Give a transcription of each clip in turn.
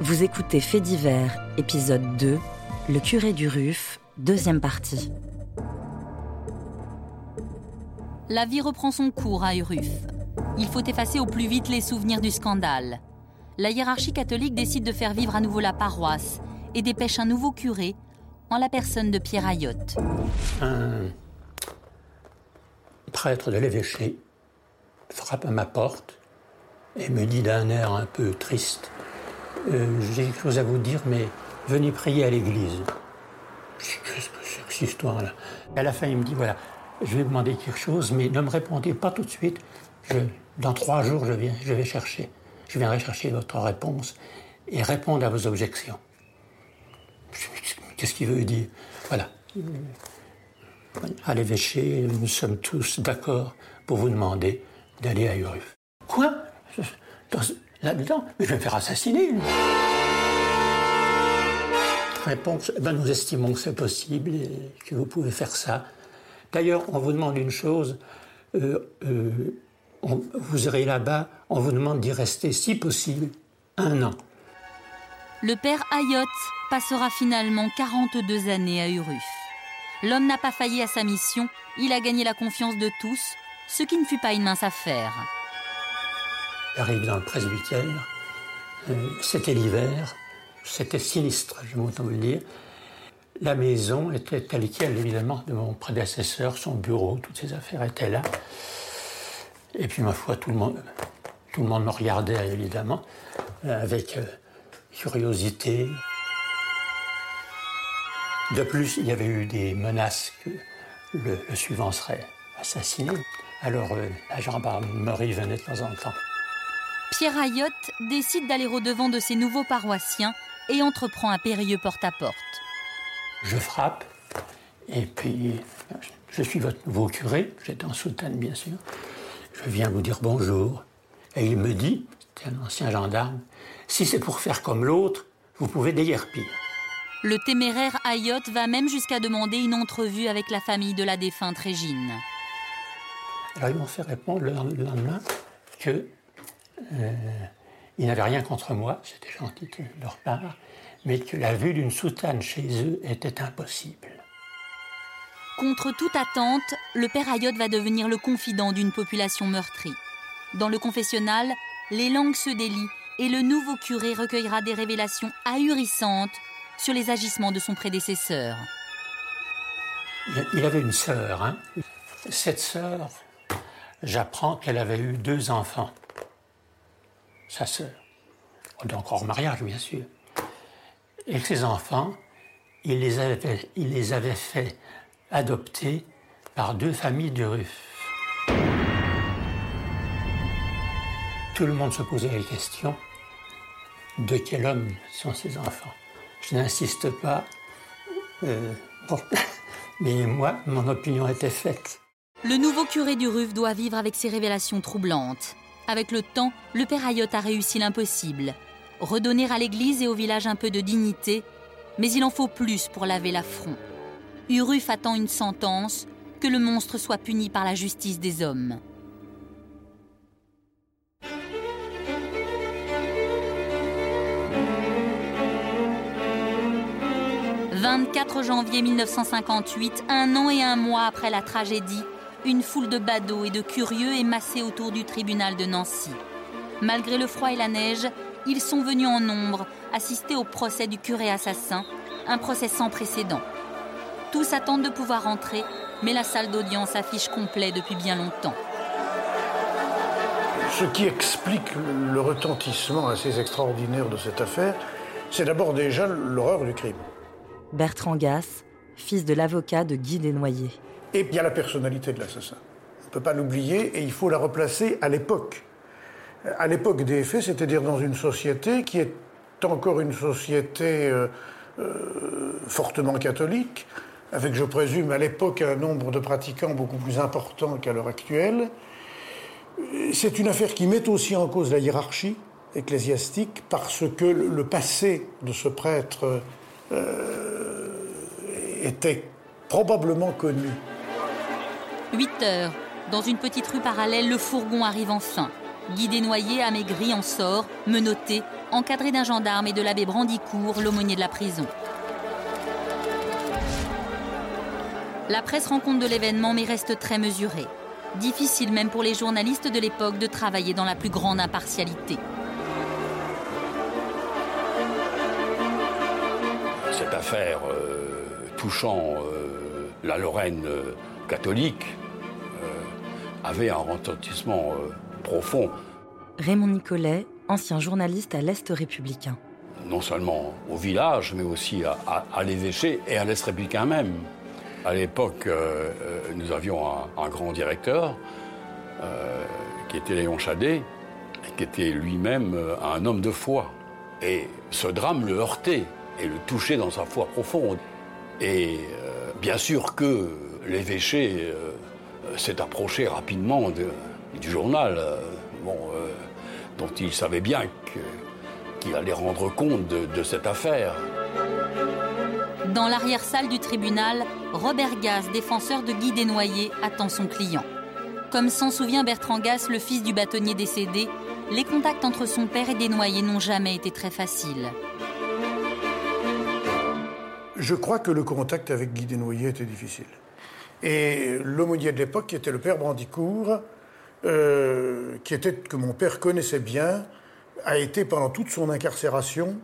Vous écoutez Fait divers, épisode 2, Le curé du Ruf, deuxième partie. La vie reprend son cours à Uruf. Il faut effacer au plus vite les souvenirs du scandale. La hiérarchie catholique décide de faire vivre à nouveau la paroisse et dépêche un nouveau curé en la personne de Pierre Ayotte. Un prêtre de l'évêché frappe à ma porte et me dit d'un air un peu triste euh, J'ai quelque chose à vous dire, mais venez prier à l'église. Qu'est-ce que c'est que cette histoire-là À la fin, il me dit Voilà, je vais vous demander quelque chose, mais ne me répondez pas tout de suite. dans trois jours, je, viens, je vais chercher. Je viendrai chercher votre réponse et répondre à vos objections. Qu'est-ce qu'il veut dire Voilà. À l'évêché, nous sommes tous d'accord pour vous demander d'aller à Uruf. Quoi? Mais je vais me faire assassiner. Réponse eh ben, Nous estimons que c'est possible et que vous pouvez faire ça. D'ailleurs, on vous demande une chose. Euh, euh, vous irez là-bas, on vous demande d'y rester, si possible, un an. Le père Ayotte passera finalement 42 années à Uruf. L'homme n'a pas failli à sa mission, il a gagné la confiance de tous, ce qui ne fut pas une mince affaire. J'arrive dans le presbytère, euh, c'était l'hiver, c'était sinistre, je m'entends vous dire. La maison était telle qu'elle, évidemment, de mon prédécesseur, son bureau, toutes ses affaires étaient là. Et puis, ma foi, tout le monde, tout le monde me regardait, évidemment, euh, avec euh, curiosité. De plus, il y avait eu des menaces que le, suivant serait assassiné. Alors, euh, la gendarmerie venait de temps en temps. Pierre Ayotte décide d'aller au-devant de ses nouveaux paroissiens et entreprend un périlleux porte-à-porte. Je frappe, et puis je suis votre nouveau curé, j'étais en soutane bien sûr. Je viens vous dire bonjour. Et il me dit, c'est un ancien gendarme, si c'est pour faire comme l'autre, vous pouvez déguerpir. Le téméraire Ayotte va même jusqu'à demander une entrevue avec la famille de la défunte Régine. Alors ils m'ont fait répondre le lendemain que euh, n'avaient rien contre moi, c'était gentil de leur part, mais que la vue d'une soutane chez eux était impossible. Contre toute attente, le père Ayotte va devenir le confident d'une population meurtrie. Dans le confessionnal, les langues se délient et le nouveau curé recueillera des révélations ahurissantes sur les agissements de son prédécesseur. Il avait une sœur. Hein. Cette sœur, j'apprends qu'elle avait eu deux enfants. Sa sœur. Donc hors mariage, bien sûr. Et ses enfants, il les avait, il les avait fait adopter par deux familles de Ruffes. Tout le monde se posait la question de quel homme sont ces enfants? Je n'insiste pas. Euh, mais moi, mon opinion était faite. Le nouveau curé du Ruf doit vivre avec ces révélations troublantes. Avec le temps, le père Ayotte a réussi l'impossible. Redonner à l'église et au village un peu de dignité, mais il en faut plus pour laver l'affront. Uruf attend une sentence, que le monstre soit puni par la justice des hommes. 24 janvier 1958, un an et un mois après la tragédie, une foule de badauds et de curieux est massée autour du tribunal de Nancy. Malgré le froid et la neige, ils sont venus en nombre assister au procès du curé assassin, un procès sans précédent. Tous attendent de pouvoir entrer, mais la salle d'audience affiche complet depuis bien longtemps. Ce qui explique le retentissement assez extraordinaire de cette affaire, c'est d'abord déjà l'horreur du crime. Bertrand Gass, fils de l'avocat de Guy Desnoyers. Et il y a la personnalité de l'assassin. On ne peut pas l'oublier et il faut la replacer à l'époque. À l'époque des faits, c'est-à-dire dans une société qui est encore une société euh, euh, fortement catholique, avec, je présume, à l'époque un nombre de pratiquants beaucoup plus important qu'à l'heure actuelle. C'est une affaire qui met aussi en cause la hiérarchie ecclésiastique parce que le passé de ce prêtre euh, était probablement connu. 8 heures. Dans une petite rue parallèle, le fourgon arrive enfin. Guy Desnoyers, amaigri, en sort, menotté, encadré d'un gendarme et de l'abbé Brandicourt, l'aumônier de la prison. La presse rend compte de l'événement mais reste très mesurée. Difficile même pour les journalistes de l'époque de travailler dans la plus grande impartialité. Cette affaire euh, touchant euh, la Lorraine euh, catholique avait un retentissement profond. Raymond Nicolet, ancien journaliste à l'Est républicain. Non seulement au village, mais aussi à l'évêché et à l'Est républicain même. À l'époque, euh, euh, nous avions un, grand directeur euh, qui était Léon Chadet, qui était lui-même un homme de foi. Et ce drame le heurtait et le touchait dans sa foi profonde. Et bien sûr que l'évêché s'est approché rapidement du journal, dont il savait bien qu'il allait rendre compte de cette affaire. Dans l'arrière-salle du tribunal, Robert Gass, défenseur de Guy Desnoyers, attend son client. Comme s'en souvient Bertrand Gass, le fils du bâtonnier décédé, les contacts entre son père et Desnoyers n'ont jamais été très faciles. Je crois que le contact avec Guy Desnoyers était difficile. Et l'aumônier de l'époque, qui était le père Brandicourt, euh, qui était, que mon père connaissait bien, a été pendant toute son incarcération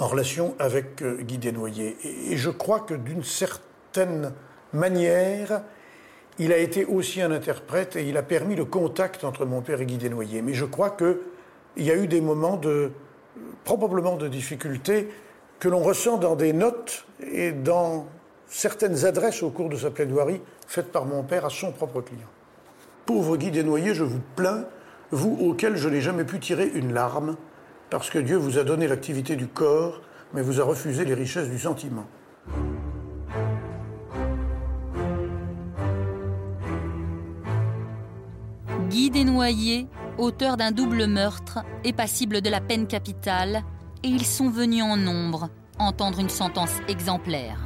en relation avec euh, Guy Desnoyers. Et je crois que d'une certaine manière, il a été aussi un interprète et il a permis le contact entre mon père et Guy Desnoyers. Mais je crois qu'il y a eu des moments de, probablement de difficulté que l'on ressent dans des notes et dans certaines adresses au cours de sa plaidoirie faites par mon père à son propre client. Pauvre Guy Desnoyers, je vous plains, vous auquel je n'ai jamais pu tirer une larme, parce que Dieu vous a donné l'activité du corps, mais vous a refusé les richesses du sentiment. Guy Desnoyers, auteur d'un double meurtre, est passible de la peine capitale et ils sont venus en nombre entendre une sentence exemplaire.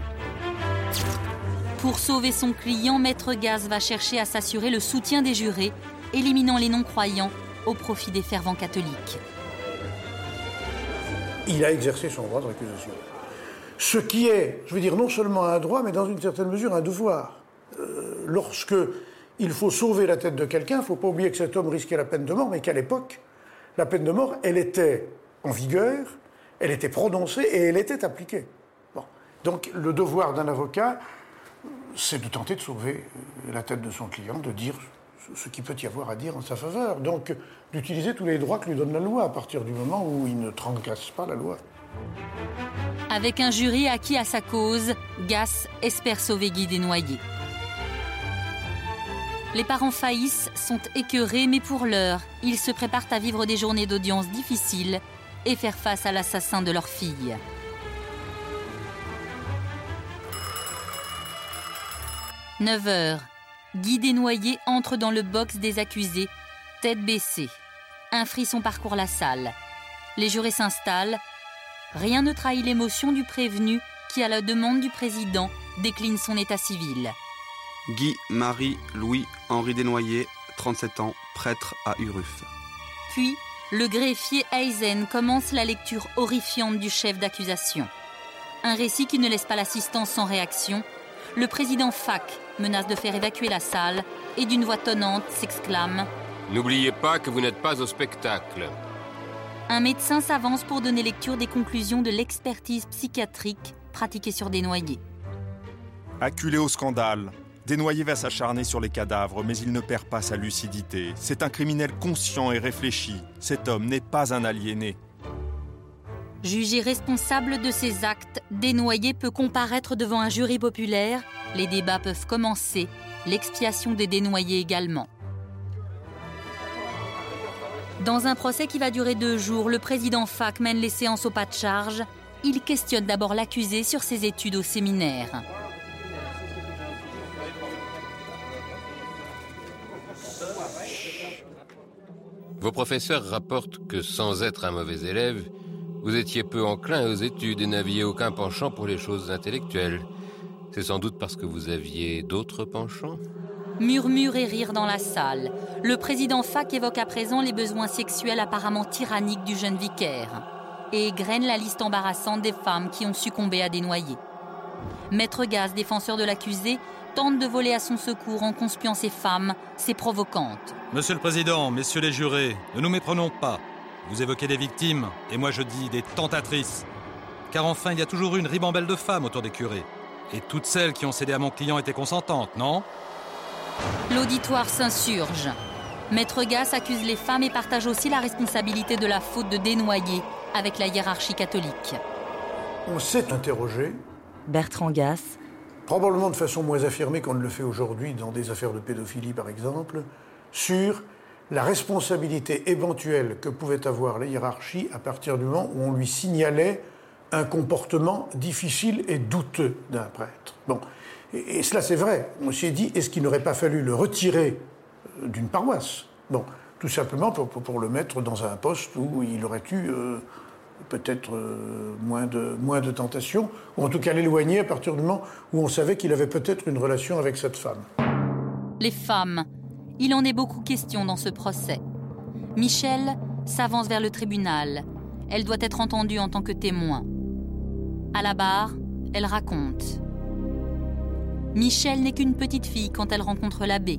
Pour sauver son client, Maître Gaz va chercher à s'assurer le soutien des jurés, éliminant les non-croyants au profit des fervents catholiques il a exercé son droit de récusation. Ce qui est, je veux dire, non seulement un droit, mais dans une certaine mesure un devoir. Euh, lorsque il faut sauver la tête de quelqu'un, il ne faut pas oublier que cet homme risquait la peine de mort, mais qu'à l'époque, la peine de mort, elle était en vigueur, elle était prononcée et elle était appliquée. Donc le devoir d'un avocat, c'est de tenter de sauver la tête de son client, de dire ce qu'il peut y avoir à dire en sa faveur. Donc, d'utiliser tous les droits que lui donne la loi à partir du moment où il ne trancasse pas la loi. Avec un jury acquis à sa cause, Gass espère sauver Guy Desnoyers. Les parents faillissent, sont écœurés, mais pour l'heure, ils se préparent à vivre des journées d'audience difficiles et faire face à l'assassin de leur fille. « 9 heures. Guy Desnoyers entre dans le box des accusés, tête baissée. Un frisson parcourt la salle. Les jurés s'installent. Rien ne trahit l'émotion du prévenu qui, à la demande du président, décline son état civil. Guy, Marie, Louis, Henri Desnoyers, 37 ans, prêtre à Uruf. Puis, le greffier Eisen commence la lecture horrifiante du chef d'accusation. Un récit qui ne laisse pas l'assistance sans réaction. Le président Fac menace de faire évacuer la salle et d'une voix tonnante s'exclame N'oubliez pas que vous n'êtes pas au spectacle. Un médecin s'avance pour donner lecture des conclusions de l'expertise psychiatrique pratiquée sur des noyés. Acculé au scandale, Desnoyers va s'acharner sur les cadavres, mais il ne perd pas sa lucidité. C'est un criminel conscient et réfléchi. Cet homme n'est pas un aliéné. Jugé responsable de ses actes, Desnoyers peut comparaître devant un jury populaire. Les débats peuvent commencer, l'expiation des dénoyés également. Dans un procès qui va durer deux jours, le président Fac mène les séances au pas de charge. Il questionne d'abord l'accusé sur ses études au séminaire. Vos professeurs rapportent que sans être un mauvais élève, vous étiez peu enclin aux études et n'aviez aucun penchant pour les choses intellectuelles. C'est sans doute parce que vous aviez d'autres penchants? Murmure et rire dans la salle. Le président Fac évoque à présent les besoins sexuels apparemment tyranniques du jeune vicaire et égrène la liste embarrassante des femmes qui ont succombé à des noyés. Maître Gaz, défenseur de l'accusé, tente de voler à son secours en conspuant ces femmes, ces provocantes. Monsieur le Président, messieurs les jurés, ne nous méprenons pas. Vous évoquez des victimes, et moi je dis des tentatrices. Car enfin, il y a toujours eu une ribambelle de femmes autour des curés. Et toutes celles qui ont cédé à mon client étaient consentantes, non? L'auditoire s'insurge. Maître Gass accuse les femmes et partage aussi la responsabilité de la faute de dénoyer avec la hiérarchie catholique. On s'est interrogé. Bertrand Gass. Probablement de façon moins affirmée qu'on ne le fait aujourd'hui dans des affaires de pédophilie, par exemple, sur la responsabilité éventuelle que pouvait avoir la hiérarchie à partir du moment où on lui signalait un comportement difficile et douteux d'un prêtre. Bon. Et, cela, c'est vrai. On s'est dit, est-ce qu'il n'aurait pas fallu le retirer euh, d'une paroisse? Bon, tout simplement pour, le mettre dans un poste où il aurait eu euh, peut-être euh, moins, de, moins de tentations, ou en tout cas l'éloigner à partir du moment où on savait qu'il avait peut-être une relation avec cette femme. Les femmes. Il en est beaucoup question dans ce procès. Michel s'avance vers le tribunal. Elle doit être entendue en tant que témoin. À la barre, elle raconte. Michel n'est qu'une petite fille quand elle rencontre l'abbé.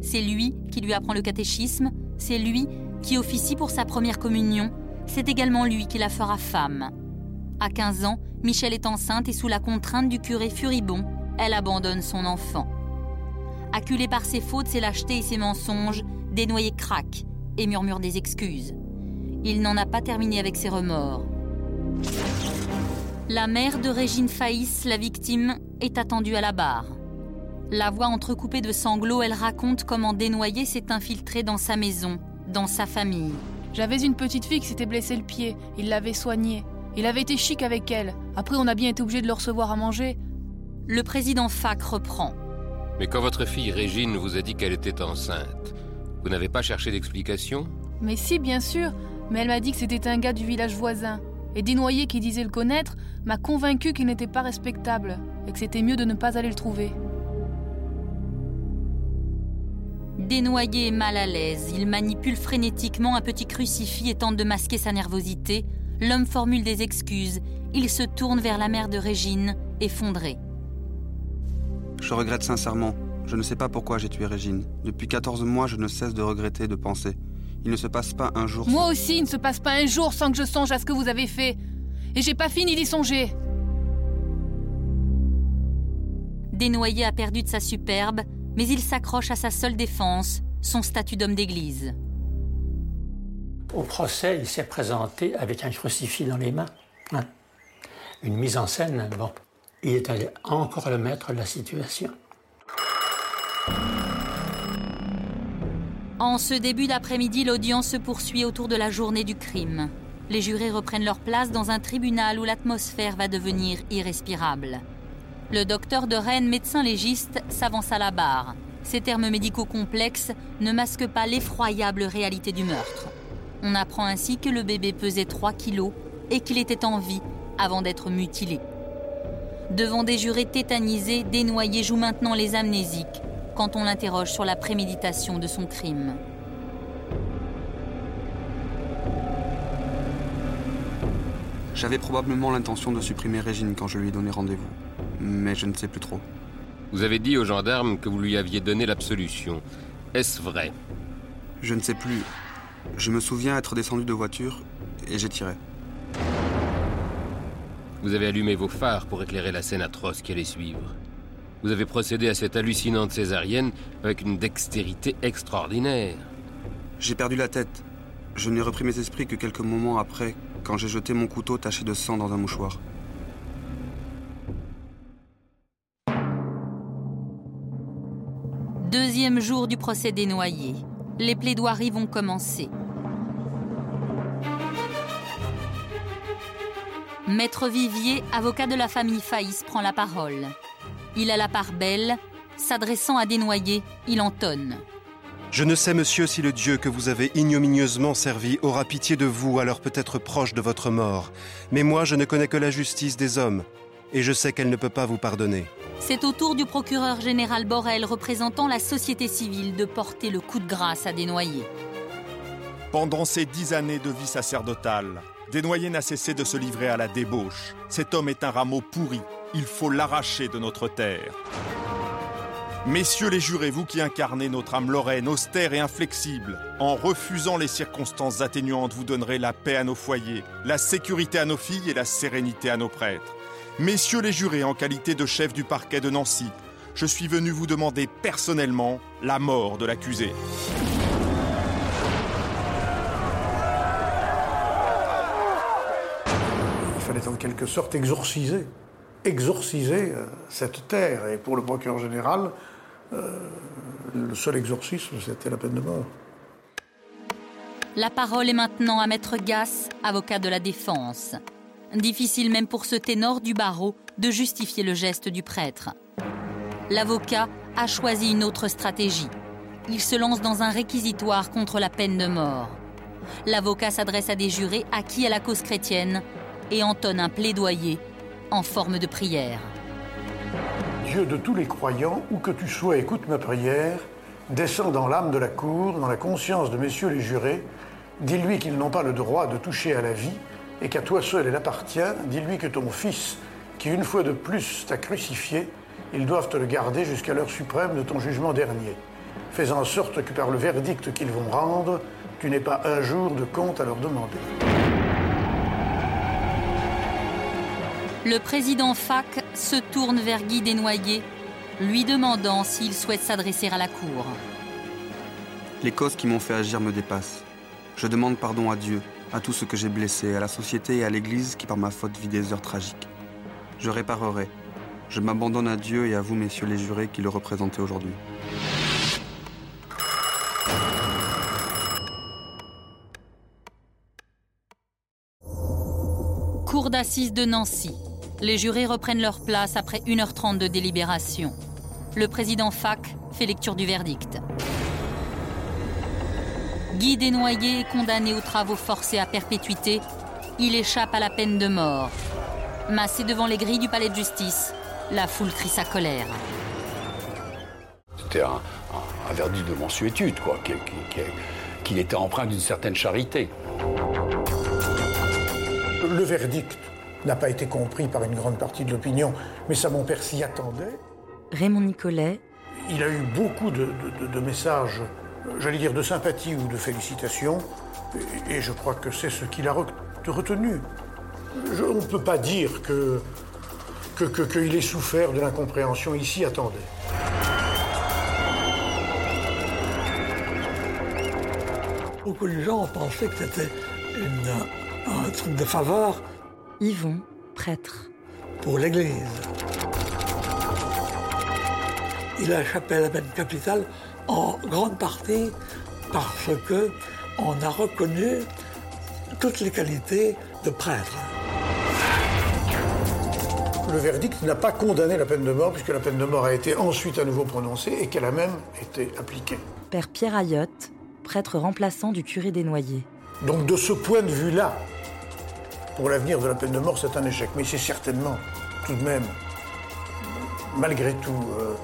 C'est lui qui lui apprend le catéchisme, c'est lui qui officie pour sa première communion, c'est également lui qui la fera femme. À 15 ans, Michel est enceinte et sous la contrainte du curé furibond, elle abandonne son enfant. Acculée par ses fautes, ses lâchetés et ses mensonges, Desnoyers craque et murmure des excuses. Il n'en a pas terminé avec ses remords. La mère de Régine Faïs, la victime, est attendue à la barre. La voix entrecoupée de sanglots, elle raconte comment Desnoyers s'est infiltré dans sa maison, dans sa famille. J'avais une petite fille qui s'était blessé le pied, il l'avait soignée. Il avait été chic avec elle. Après, on a bien été obligé de le recevoir à manger. Le président Fac reprend. Mais quand votre fille Régine vous a dit qu'elle était enceinte, vous n'avez pas cherché d'explication? Mais si, bien sûr. Mais elle m'a dit que c'était un gars du village voisin. Et Desnoyers, qui disait le connaître, m'a convaincu qu'il n'était pas respectable et que c'était mieux de ne pas aller le trouver. Dénoyé et mal à l'aise, il manipule frénétiquement un petit crucifix et tente de masquer sa nervosité. L'homme formule des excuses. Il se tourne vers la mère de Régine, effondrée. Je regrette sincèrement. Je ne sais pas pourquoi j'ai tué Régine. Depuis 14 mois, je ne cesse de regretter, de penser. Il ne se passe pas un jour. Moi aussi, il ne se passe pas un jour sans que je songe à ce que vous avez fait. Et j'ai pas fini d'y songer. Desnoyers a perdu de sa superbe, mais il s'accroche à sa seule défense, son statut d'homme d'église. Au procès, il s'est présenté avec un crucifix dans les mains. Hein. Une mise en scène, bon. Il est allé encore le maître de la situation. En ce début d'après-midi, l'audience se poursuit autour de la journée du crime. Les jurés reprennent leur place dans un tribunal où l'atmosphère va devenir irrespirable. Le docteur de Rennes, médecin légiste, s'avance à la barre. Ces termes médicaux complexes ne masquent pas l'effroyable réalité du meurtre. On apprend ainsi que le bébé pesait 3 kilos et qu'il était en vie avant d'être mutilé. Devant des jurés tétanisés, Desnoyers joue maintenant les amnésiques quand on l'interroge sur la préméditation de son crime. J'avais probablement l'intention de supprimer Régine quand je lui ai donné rendez-vous, mais je ne sais plus trop. Vous avez dit aux gendarmes que vous lui aviez donné l'absolution. Est-ce vrai? Je ne sais plus. Je me souviens être descendu de voiture et j'ai tiré. Vous avez allumé vos phares pour éclairer la scène atroce qui allait suivre. Vous avez procédé à cette hallucinante césarienne avec une dextérité extraordinaire. J'ai perdu la tête. Je n'ai repris mes esprits que quelques moments après, quand j'ai jeté mon couteau taché de sang dans un mouchoir. Deuxième jour du procès des noyés. Les plaidoiries vont commencer. Maître Vivier, avocat de la famille Faïs, prend la parole. Il a la part belle. S'adressant à Desnoyers, il entonne. Je ne sais, monsieur, si le Dieu que vous avez ignominieusement servi aura pitié de vous, alors peut-être proche de votre mort. Mais moi, je ne connais que la justice des hommes. et je sais qu'elle ne peut pas vous pardonner. C'est au tour du procureur général Borel, représentant la société civile, de porter le coup de grâce à Desnoyers. Pendant ces dix années de vie sacerdotale, Desnoyers n'a cessé de se livrer à la débauche. Cet homme est un rameau pourri. Il faut l'arracher de notre terre. Messieurs les jurés, vous qui incarnez notre âme lorraine, austère et inflexible, en refusant les circonstances atténuantes, vous donnerez la paix à nos foyers, la sécurité à nos filles et la sérénité à nos prêtres. Messieurs les jurés, en qualité de chef du parquet de Nancy, je suis venu vous demander personnellement la mort de l'accusé. Il fallait en quelque sorte exorciser, exorciser euh, cette terre. Et pour le procureur général, euh, le seul exorcisme, c'était la peine de mort. La parole est maintenant à Maître Gass, avocat de la défense. Difficile même pour ce ténor du barreau de justifier le geste du prêtre. L'avocat a choisi une autre stratégie. Il se lance dans un réquisitoire contre la peine de mort. L'avocat s'adresse à des jurés acquis à la cause chrétienne et entonne un plaidoyer en forme de prière. Dieu de tous les croyants, où que tu sois, écoute ma prière, descends dans l'âme de la cour, dans la conscience de messieurs les jurés, dis-lui qu'ils n'ont pas le droit de toucher à la vie et qu'à toi seul elle appartient, dis-lui que ton Fils, qui une fois de plus t'a crucifié, ils doivent te le garder jusqu'à l'heure suprême de ton jugement dernier. Fais en sorte que par le verdict qu'ils vont rendre, tu n'aies pas un jour de compte à leur demander. Le président FAC se tourne vers Guy Desnoyers, lui demandant s'il souhaite s'adresser à la Cour. Les causes qui m'ont fait agir me dépassent. Je demande pardon à Dieu, à tout ce que j'ai blessé, à la société et à l'Église qui par ma faute vit des heures tragiques. Je réparerai. Je m'abandonne à Dieu et à vous, messieurs les jurés, qui le représentez aujourd'hui. Cour d'assises de Nancy. Les jurés reprennent leur place après 1h30 de délibération. Le président FAC fait lecture du verdict. Guy Desnoyers est condamné aux travaux forcés à perpétuité. Il échappe à la peine de mort. Massé devant les grilles du palais de justice, la foule crie sa colère. C'était un, un- un verdict de mensuétude, quoi, qui- qui- qui- qu'il était empreint d'une certaine charité. Le verdict n'a pas été compris par une grande partie de l'opinion, mais ça, mon père s'y attendait. Raymond Nicolet, Il a eu beaucoup de, de- de- de messages, j'allais dire de sympathie ou de félicitations, et, et je crois que c'est ce qu'il a re- retenu. Je- on ne peut pas dire que qu'il que, qu'il ait souffert de l'incompréhension, il s'y attendait. Beaucoup de gens pensaient que c'était un truc de faveur Yvon, prêtre. pour l'Église. Il a échappé à la peine capitale en grande partie parce que on a reconnu toutes les qualités de prêtre. Le verdict n'a pas condamné la peine de mort, puisque la peine de mort a été ensuite à nouveau prononcée et qu'elle a même été appliquée. Père Pierre Ayotte, prêtre remplaçant du curé des Noyers. Donc de ce point de vue-là, pour l'avenir de la peine de mort, c'est un échec. Mais c'est certainement, tout de même, malgré tout, euh,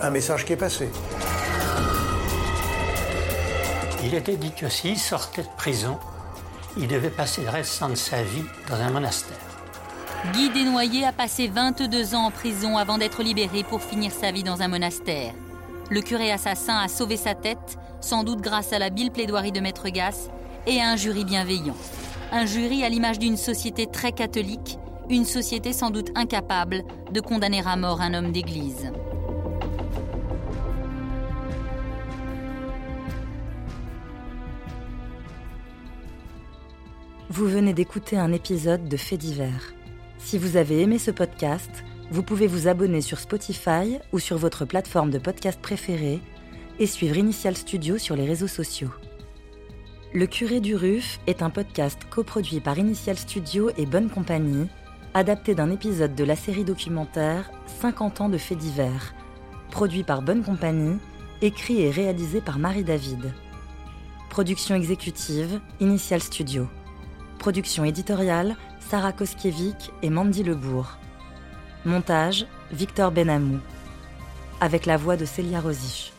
un message qui est passé. Il était dit que s'il sortait de prison, il devait passer le restant de sa vie dans un monastère. Guy Desnoyers a passé 22 ans en prison avant d'être libéré pour finir sa vie dans un monastère. Le curé assassin a sauvé sa tête, sans doute grâce à l'habile plaidoirie de Maître Gass et à un jury bienveillant. Un jury à l'image d'une société très catholique, une société sans doute incapable de condamner à mort un homme d'église. Vous venez d'écouter un épisode de Faits divers. Si vous avez aimé ce podcast, vous pouvez vous abonner sur Spotify ou sur votre plateforme de podcast préférée et suivre Initial Studio sur les réseaux sociaux. Le curé du RUF est un podcast coproduit par Initial Studio et Bonne Compagnie, adapté d'un épisode de la série documentaire 50 ans de faits divers, produit par Bonne Compagnie, écrit et réalisé par Marie David. Production exécutive, Initial Studio. Production éditoriale, Sarah Koskiewicz et Mandy Lebourg. Montage Victor Benamou. Avec la voix de Célia Rosich.